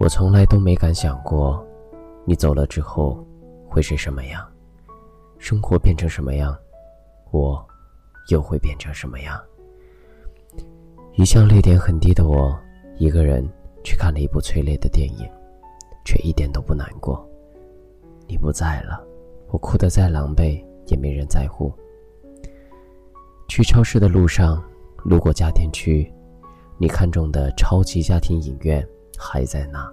我从来都没敢想过，你走了之后会是什么样，生活变成什么样，我又会变成什么样。一向泪点很低的我，一个人去看了一部催泪的电影，却一点都不难过。你不在了，我哭得再狼狈也没人在乎。去超市的路上，路过家电区，你看中的超级家庭影院还在那，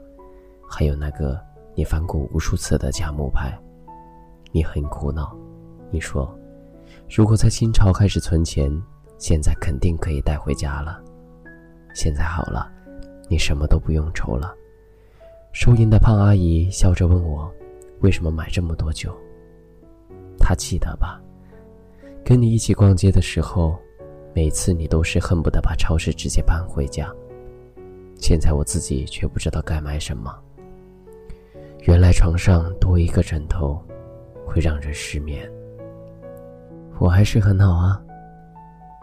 还有那个你翻过无数次的佳木牌。你很苦恼，你说，如果在清朝开始存钱，现在肯定可以带回家了。现在好了，你什么都不用愁了。收银的胖阿姨笑着问我，为什么买这么多酒？她记得吧？跟你一起逛街的时候，每次你都是恨不得把超市直接搬回家。现在我自己却不知道该买什么。原来床上多一个枕头，会让人失眠。我还是很好啊。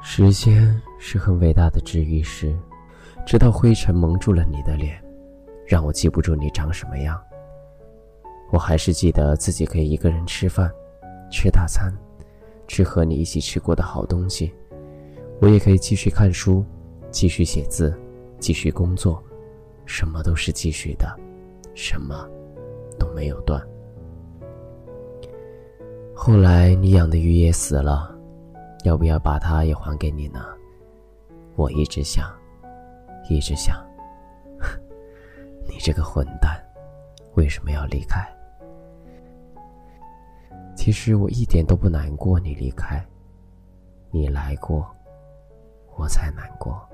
时间是很伟大的治愈师。直到灰尘蒙住了你的脸，让我记不住你长什么样。我还是记得自己可以一个人吃饭，吃大餐，吃和你一起吃过的好东西。我也可以继续看书，继续写字，继续工作，什么都是继续的，什么都没有断。后来你养的鱼也死了，要不要把它也还给你呢？我一直想。一直想，你这个混蛋，为什么要离开？其实我一点都不难过，你离开，你来过，我才难过。